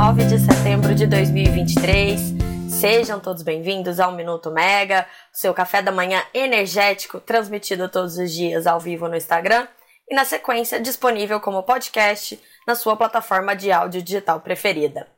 9 de setembro de 2023. Sejam todos bem-vindos ao Minuto Mega, seu café da manhã energético, transmitido todos os dias ao vivo no Instagram e, na sequência, disponível como podcast na sua plataforma de áudio digital preferida.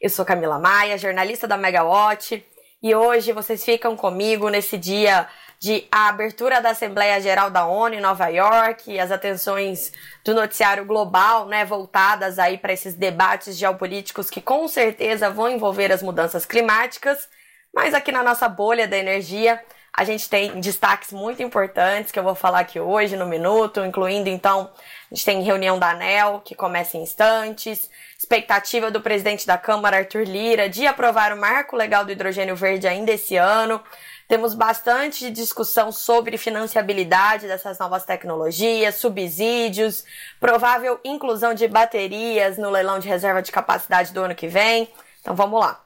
Eu sou Camila Maia, jornalista da Megawatt, e hoje vocês ficam comigo nesse dia de a abertura da Assembleia Geral da ONU em Nova York as atenções do noticiário global, né, voltadas aí para esses debates geopolíticos que com certeza vão envolver as mudanças climáticas, mas aqui na nossa bolha da energia a gente tem destaques muito importantes que eu vou falar aqui hoje no minuto, incluindo então a gente tem reunião da ANEL que começa em instantes, expectativa do presidente da Câmara Arthur Lira de aprovar o marco legal do hidrogênio verde ainda esse ano. Temos bastante discussão sobre financiabilidade dessas novas tecnologias, subsídios, provável inclusão de baterias no leilão de reserva de capacidade do ano que vem. Então vamos lá.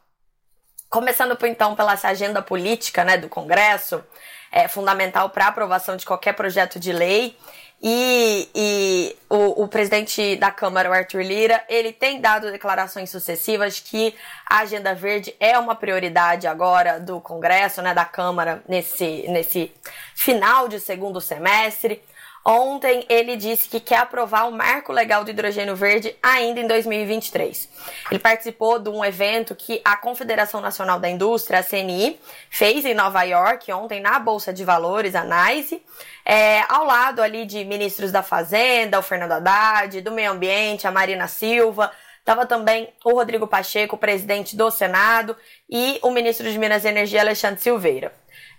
Começando então pela essa agenda política né, do Congresso, é fundamental para a aprovação de qualquer projeto de lei. E, e o, o, presidente da Câmara, o Arthur Lira, ele tem dado declarações sucessivas que a agenda verde é uma prioridade agora do Congresso, né, da Câmara, nesse, nesse final de segundo semestre. Ontem ele disse que quer aprovar o marco legal do hidrogênio verde ainda em 2023. Ele participou de um evento que a Confederação Nacional da Indústria, a CNI, fez em Nova York ontem na Bolsa de Valores, a NYSE, é, ao lado ali de ministros da Fazenda, o Fernando Haddad, do Meio Ambiente, a Marina Silva, Estava também o Rodrigo Pacheco, presidente do Senado, e o ministro de Minas e Energia, Alexandre Silveira.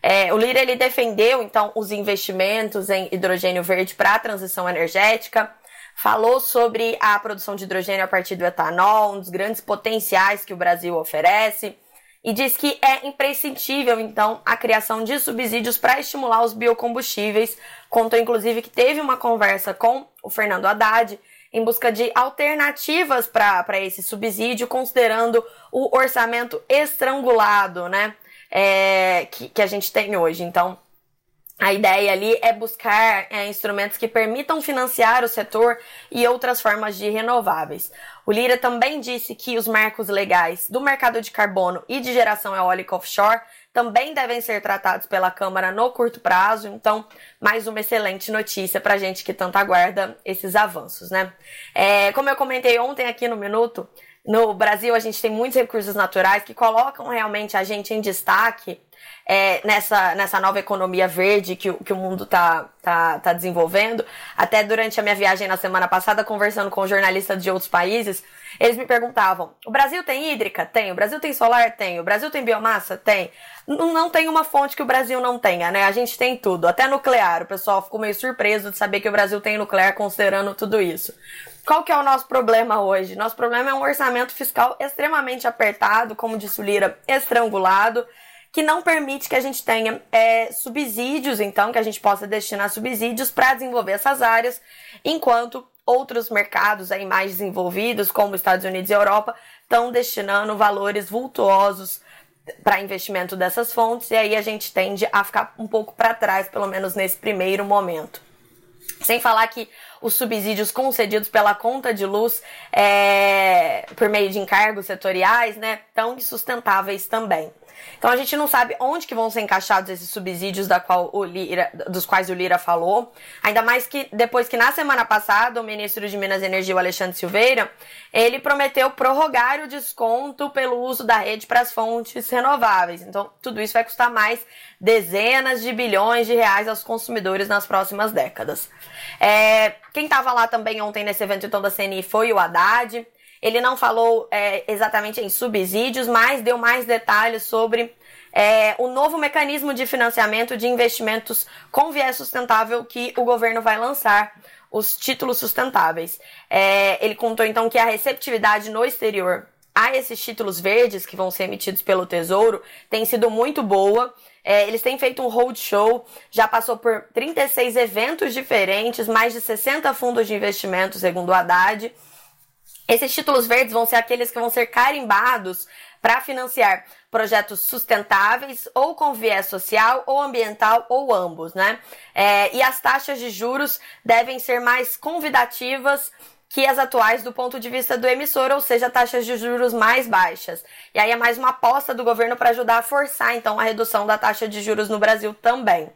É, o Lira ele defendeu então os investimentos em hidrogênio verde para a transição energética, falou sobre a produção de hidrogênio a partir do etanol, um dos grandes potenciais que o Brasil oferece, e diz que é imprescindível então a criação de subsídios para estimular os biocombustíveis. Contou inclusive que teve uma conversa com o Fernando Haddad em busca de alternativas para esse subsídio, considerando o orçamento estrangulado, né? É, que, que a gente tem hoje. Então, a ideia ali é buscar é, instrumentos que permitam financiar o setor e outras formas de renováveis. O Lira também disse que os marcos legais do mercado de carbono e de geração eólica offshore também devem ser tratados pela Câmara no curto prazo. Então, mais uma excelente notícia para gente que tanto aguarda esses avanços, né? É, como eu comentei ontem aqui no Minuto, no Brasil, a gente tem muitos recursos naturais que colocam realmente a gente em destaque é, nessa, nessa nova economia verde que, que o mundo está tá, tá desenvolvendo. Até durante a minha viagem na semana passada, conversando com jornalistas de outros países, eles me perguntavam: o Brasil tem hídrica? Tem. O Brasil tem solar? Tem. O Brasil tem biomassa? Tem. Não, não tem uma fonte que o Brasil não tenha, né? A gente tem tudo, até nuclear. O pessoal ficou meio surpreso de saber que o Brasil tem nuclear considerando tudo isso. Qual que é o nosso problema hoje? Nosso problema é um orçamento fiscal extremamente apertado, como disse o Lira, estrangulado, que não permite que a gente tenha é, subsídios, então, que a gente possa destinar subsídios para desenvolver essas áreas, enquanto outros mercados aí mais desenvolvidos, como Estados Unidos e Europa, estão destinando valores vultuosos para investimento dessas fontes, e aí a gente tende a ficar um pouco para trás, pelo menos nesse primeiro momento. Sem falar que os subsídios concedidos pela conta de luz é, por meio de encargos setoriais, né, tão insustentáveis também. Então a gente não sabe onde que vão ser encaixados esses subsídios da qual o Lira, dos quais o Lira falou. Ainda mais que depois que na semana passada o ministro de Minas e Energia, o Alexandre Silveira, ele prometeu prorrogar o desconto pelo uso da rede para as fontes renováveis. Então tudo isso vai custar mais dezenas de bilhões de reais aos consumidores nas próximas décadas. É, quem estava lá também ontem nesse evento então da CNI foi o Haddad. Ele não falou é, exatamente em subsídios, mas deu mais detalhes sobre é, o novo mecanismo de financiamento de investimentos com viés sustentável que o governo vai lançar, os títulos sustentáveis. É, ele contou então que a receptividade no exterior a esses títulos verdes que vão ser emitidos pelo Tesouro tem sido muito boa. É, eles têm feito um roadshow, já passou por 36 eventos diferentes, mais de 60 fundos de investimento, segundo o Haddad. Esses títulos verdes vão ser aqueles que vão ser carimbados para financiar projetos sustentáveis ou com viés social ou ambiental ou ambos, né? É, e as taxas de juros devem ser mais convidativas que as atuais do ponto de vista do emissor, ou seja, taxas de juros mais baixas. E aí é mais uma aposta do governo para ajudar a forçar, então, a redução da taxa de juros no Brasil também.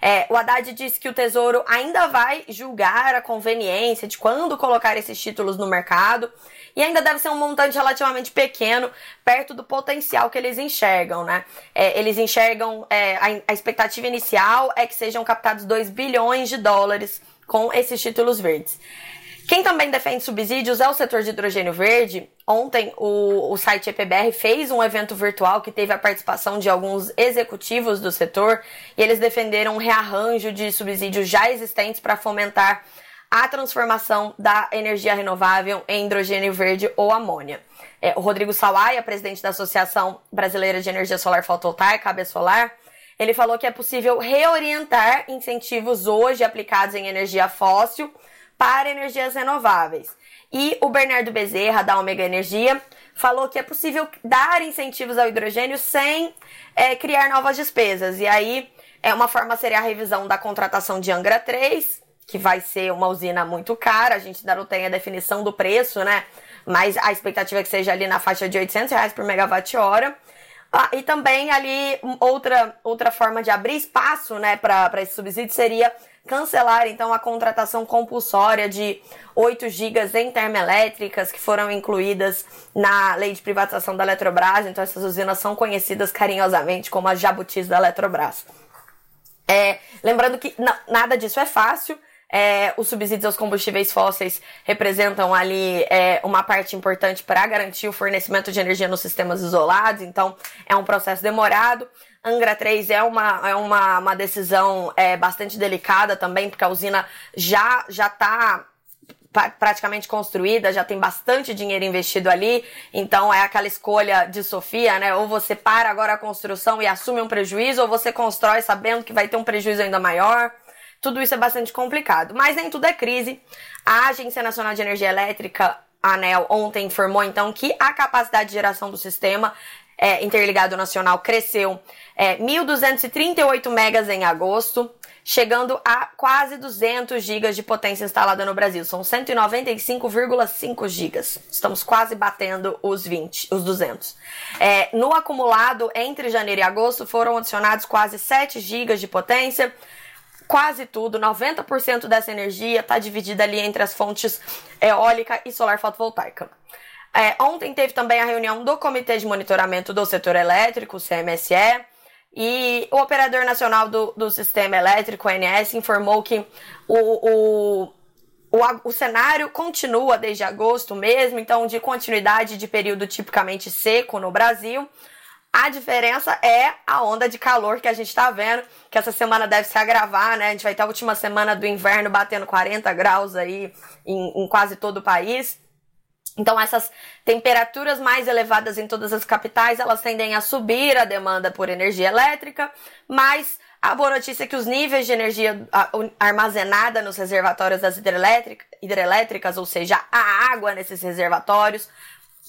É, o Haddad disse que o Tesouro ainda vai julgar a conveniência de quando colocar esses títulos no mercado e ainda deve ser um montante relativamente pequeno, perto do potencial que eles enxergam, né? É, eles enxergam, é, a, a expectativa inicial é que sejam captados 2 bilhões de dólares com esses títulos verdes. Quem também defende subsídios é o setor de hidrogênio verde. Ontem, o, o site EPBR fez um evento virtual que teve a participação de alguns executivos do setor e eles defenderam um rearranjo de subsídios já existentes para fomentar a transformação da energia renovável em hidrogênio verde ou amônia. É, o Rodrigo Sawaia, presidente da Associação Brasileira de Energia Solar Fotovoltaica, AB Solar, ele falou que é possível reorientar incentivos hoje aplicados em energia fóssil para energias renováveis. E o Bernardo Bezerra, da Omega Energia, falou que é possível dar incentivos ao hidrogênio sem é, criar novas despesas. E aí, é uma forma seria a revisão da contratação de Angra 3, que vai ser uma usina muito cara, a gente ainda não tem a definição do preço, né? Mas a expectativa é que seja ali na faixa de 800 reais por megawatt-hora. Ah, e também ali outra, outra forma de abrir espaço né, para esse subsídio seria cancelar então a contratação compulsória de 8 gigas em termoelétricas que foram incluídas na lei de privatização da Eletrobras. Então essas usinas são conhecidas carinhosamente como as jabutis da Eletrobras. É, lembrando que nada disso é fácil. É, os subsídios aos combustíveis fósseis representam ali é, uma parte importante para garantir o fornecimento de energia nos sistemas isolados, então é um processo demorado. Angra 3 é uma, é uma, uma decisão é, bastante delicada também, porque a usina já já está praticamente construída, já tem bastante dinheiro investido ali, então é aquela escolha de Sofia, né? Ou você para agora a construção e assume um prejuízo, ou você constrói sabendo que vai ter um prejuízo ainda maior. Tudo isso é bastante complicado, mas nem tudo é crise. A Agência Nacional de Energia Elétrica, ANEL, ontem informou então que a capacidade de geração do sistema é, interligado nacional cresceu é, 1.238 megas em agosto, chegando a quase 200 gigas de potência instalada no Brasil. São 195,5 gigas. Estamos quase batendo os 20, os 200. É, no acumulado entre janeiro e agosto foram adicionados quase 7 gigas de potência quase tudo, 90% dessa energia está dividida ali entre as fontes eólica e solar fotovoltaica. É, ontem teve também a reunião do Comitê de Monitoramento do Setor Elétrico, CMSE, e o Operador Nacional do, do Sistema Elétrico, ONS, informou que o, o, o, o cenário continua desde agosto mesmo, então de continuidade de período tipicamente seco no Brasil, a diferença é a onda de calor que a gente está vendo, que essa semana deve se agravar, né? A gente vai ter a última semana do inverno batendo 40 graus aí em, em quase todo o país. Então, essas temperaturas mais elevadas em todas as capitais, elas tendem a subir a demanda por energia elétrica, mas a boa notícia é que os níveis de energia armazenada nos reservatórios das hidrelétricas, ou seja, a água nesses reservatórios,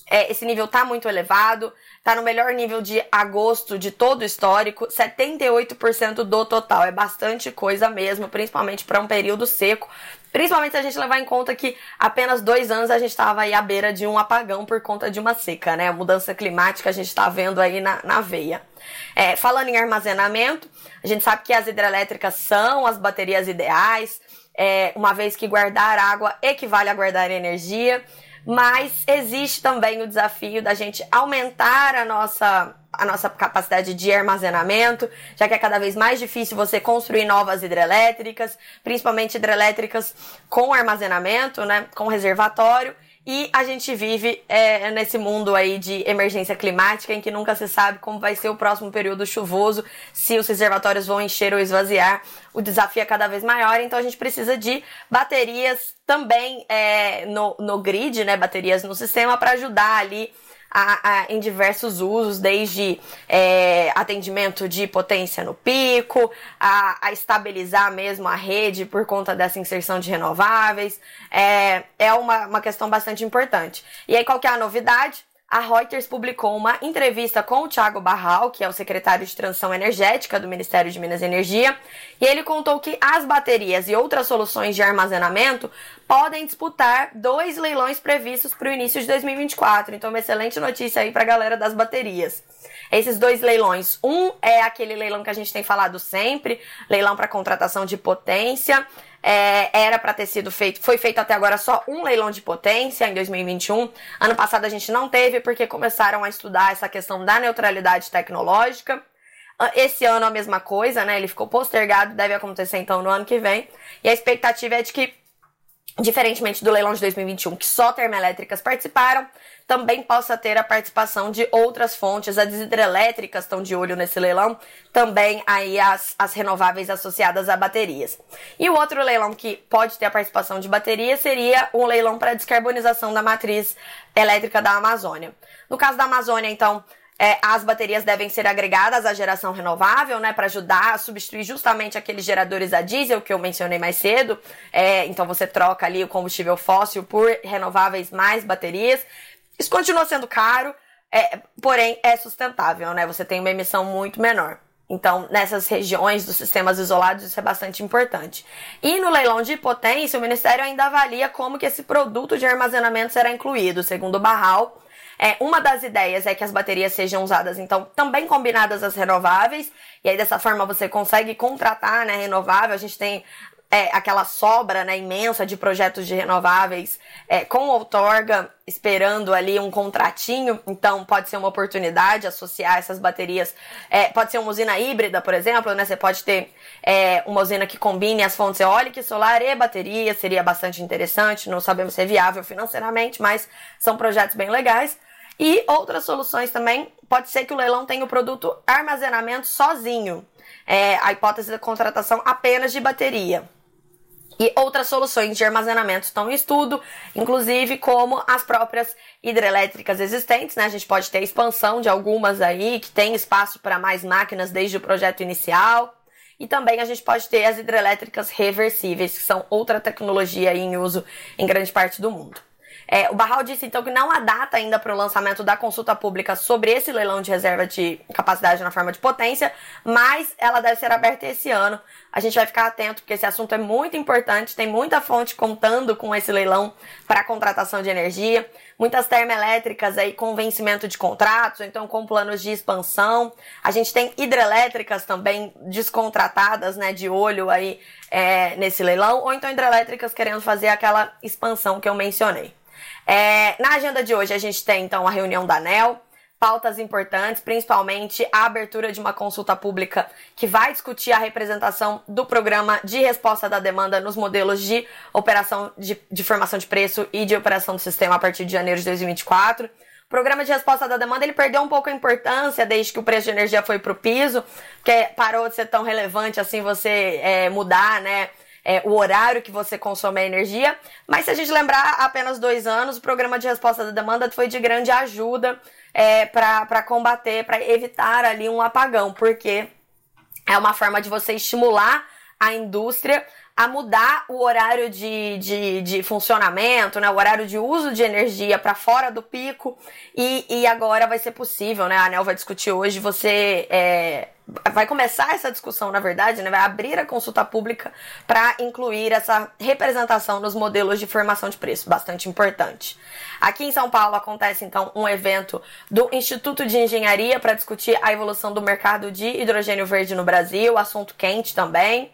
é, esse nível está muito elevado, está no melhor nível de agosto de todo o histórico, 78% do total. É bastante coisa mesmo, principalmente para um período seco. Principalmente se a gente levar em conta que apenas dois anos a gente estava aí à beira de um apagão por conta de uma seca, né? A mudança climática a gente está vendo aí na, na veia. É, falando em armazenamento, a gente sabe que as hidrelétricas são as baterias ideais, é, uma vez que guardar água equivale a guardar energia mas existe também o desafio da gente aumentar a nossa, a nossa capacidade de armazenamento, já que é cada vez mais difícil você construir novas hidrelétricas, principalmente hidrelétricas com armazenamento, né, com reservatório. E a gente vive é, nesse mundo aí de emergência climática em que nunca se sabe como vai ser o próximo período chuvoso, se os reservatórios vão encher ou esvaziar. O desafio é cada vez maior, então a gente precisa de baterias também é, no, no grid, né? Baterias no sistema para ajudar ali a, a, em diversos usos, desde é, atendimento de potência no pico, a, a, estabilizar mesmo a rede por conta dessa inserção de renováveis. É, é uma, uma questão bastante importante. E aí, qual que é a novidade? A Reuters publicou uma entrevista com o Thiago Barral, que é o secretário de Transição Energética do Ministério de Minas e Energia, e ele contou que as baterias e outras soluções de armazenamento podem disputar dois leilões previstos para o início de 2024. Então, uma excelente notícia aí para a galera das baterias. Esses dois leilões, um é aquele leilão que a gente tem falado sempre, leilão para contratação de potência, é, era para ter sido feito, foi feito até agora só um leilão de potência em 2021. Ano passado a gente não teve porque começaram a estudar essa questão da neutralidade tecnológica. Ah, esse ano a mesma coisa, né? Ele ficou postergado, deve acontecer então no ano que vem. E a expectativa é de que diferentemente do leilão de 2021, que só termoelétricas participaram, também possa ter a participação de outras fontes. As hidrelétricas estão de olho nesse leilão, também aí as, as renováveis associadas a baterias. E o outro leilão que pode ter a participação de baterias seria um leilão para descarbonização da matriz elétrica da Amazônia. No caso da Amazônia, então, é, as baterias devem ser agregadas à geração renovável, né, para ajudar a substituir justamente aqueles geradores a diesel que eu mencionei mais cedo. É, então você troca ali o combustível fóssil por renováveis mais baterias. Isso continua sendo caro, é, porém é sustentável, né? Você tem uma emissão muito menor. Então, nessas regiões dos sistemas isolados, isso é bastante importante. E no leilão de potência, o Ministério ainda avalia como que esse produto de armazenamento será incluído. Segundo o Barral, é, uma das ideias é que as baterias sejam usadas, então, também combinadas às renováveis, e aí dessa forma você consegue contratar, né, renovável. A gente tem é, aquela sobra né, imensa de projetos de renováveis é, com outorga, esperando ali um contratinho, então pode ser uma oportunidade associar essas baterias. É, pode ser uma usina híbrida, por exemplo, né? Você pode ter é, uma usina que combine as fontes eólica, solar e bateria, seria bastante interessante. Não sabemos se é viável financeiramente, mas são projetos bem legais. E outras soluções também, pode ser que o leilão tenha o produto armazenamento sozinho. É, a hipótese da contratação apenas de bateria. E outras soluções de armazenamento estão em estudo, inclusive como as próprias hidrelétricas existentes, né? A gente pode ter expansão de algumas aí que tem espaço para mais máquinas desde o projeto inicial. E também a gente pode ter as hidrelétricas reversíveis, que são outra tecnologia em uso em grande parte do mundo. É, o Barral disse então que não há data ainda para o lançamento da consulta pública sobre esse leilão de reserva de capacidade na forma de potência, mas ela deve ser aberta esse ano. A gente vai ficar atento porque esse assunto é muito importante, tem muita fonte contando com esse leilão para contratação de energia, muitas termoelétricas aí com vencimento de contratos, então com planos de expansão. A gente tem hidrelétricas também descontratadas, né, de olho aí é, nesse leilão, ou então hidrelétricas querendo fazer aquela expansão que eu mencionei. É, na agenda de hoje a gente tem então a reunião da ANEL, pautas importantes, principalmente a abertura de uma consulta pública que vai discutir a representação do programa de resposta da demanda nos modelos de operação de, de formação de preço e de operação do sistema a partir de janeiro de 2024. O programa de resposta da demanda ele perdeu um pouco a importância desde que o preço de energia foi para o piso, porque parou de ser tão relevante assim você é, mudar, né? É, o horário que você consome a energia. Mas se a gente lembrar, apenas dois anos, o programa de resposta da demanda foi de grande ajuda é, para combater, para evitar ali um apagão, porque é uma forma de você estimular a indústria a mudar o horário de, de, de funcionamento, né, o horário de uso de energia para fora do pico. E, e agora vai ser possível, né, a ANEL vai discutir hoje, você é, vai começar essa discussão, na verdade, né, vai abrir a consulta pública para incluir essa representação nos modelos de formação de preço, bastante importante. Aqui em São Paulo acontece então um evento do Instituto de Engenharia para discutir a evolução do mercado de hidrogênio verde no Brasil, assunto quente também.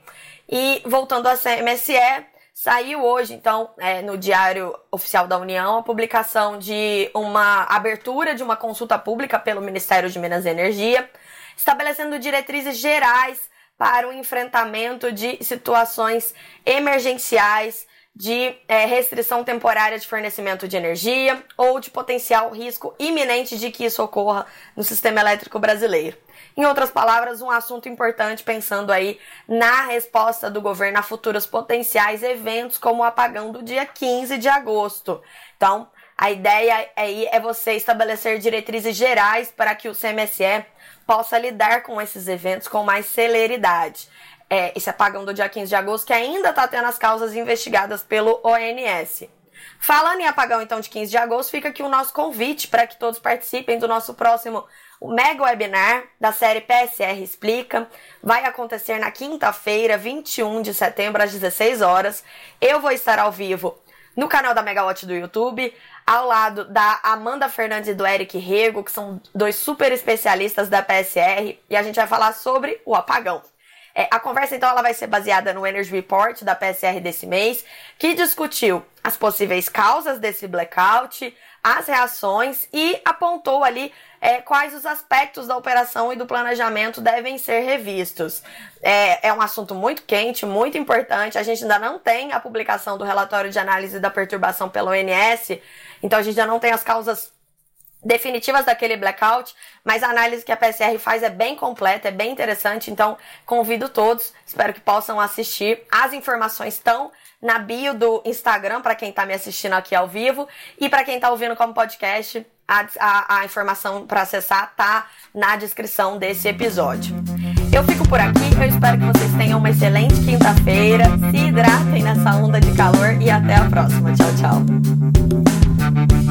E voltando à CMSE, saiu hoje, então, é, no Diário Oficial da União, a publicação de uma abertura de uma consulta pública pelo Ministério de Minas e Energia, estabelecendo diretrizes gerais para o enfrentamento de situações emergenciais de é, restrição temporária de fornecimento de energia ou de potencial risco iminente de que isso ocorra no sistema elétrico brasileiro. Em outras palavras, um assunto importante pensando aí na resposta do governo a futuros potenciais eventos como o apagão do dia 15 de agosto. Então, a ideia aí é você estabelecer diretrizes gerais para que o CMSE possa lidar com esses eventos com mais celeridade é, esse apagão do dia 15 de agosto, que ainda está tendo as causas investigadas pelo ONS. Falando em apagão, então, de 15 de agosto, fica aqui o nosso convite para que todos participem do nosso próximo mega webinar da série PSR Explica. Vai acontecer na quinta-feira, 21 de setembro, às 16 horas. Eu vou estar ao vivo no canal da Megawatt do YouTube, ao lado da Amanda Fernandes e do Eric Rego, que são dois super especialistas da PSR, e a gente vai falar sobre o apagão. É, a conversa, então, ela vai ser baseada no Energy Report da PSR desse mês, que discutiu as possíveis causas desse blackout, as reações e apontou ali é, quais os aspectos da operação e do planejamento devem ser revistos. É, é um assunto muito quente, muito importante. A gente ainda não tem a publicação do relatório de análise da perturbação pelo ONS, então a gente ainda não tem as causas definitivas daquele blackout, mas a análise que a PSR faz é bem completa, é bem interessante, então convido todos, espero que possam assistir. As informações estão na bio do Instagram para quem está me assistindo aqui ao vivo e para quem está ouvindo como podcast, a, a, a informação para acessar tá na descrição desse episódio. Eu fico por aqui, eu espero que vocês tenham uma excelente quinta-feira, se hidratem nessa onda de calor e até a próxima. Tchau, tchau.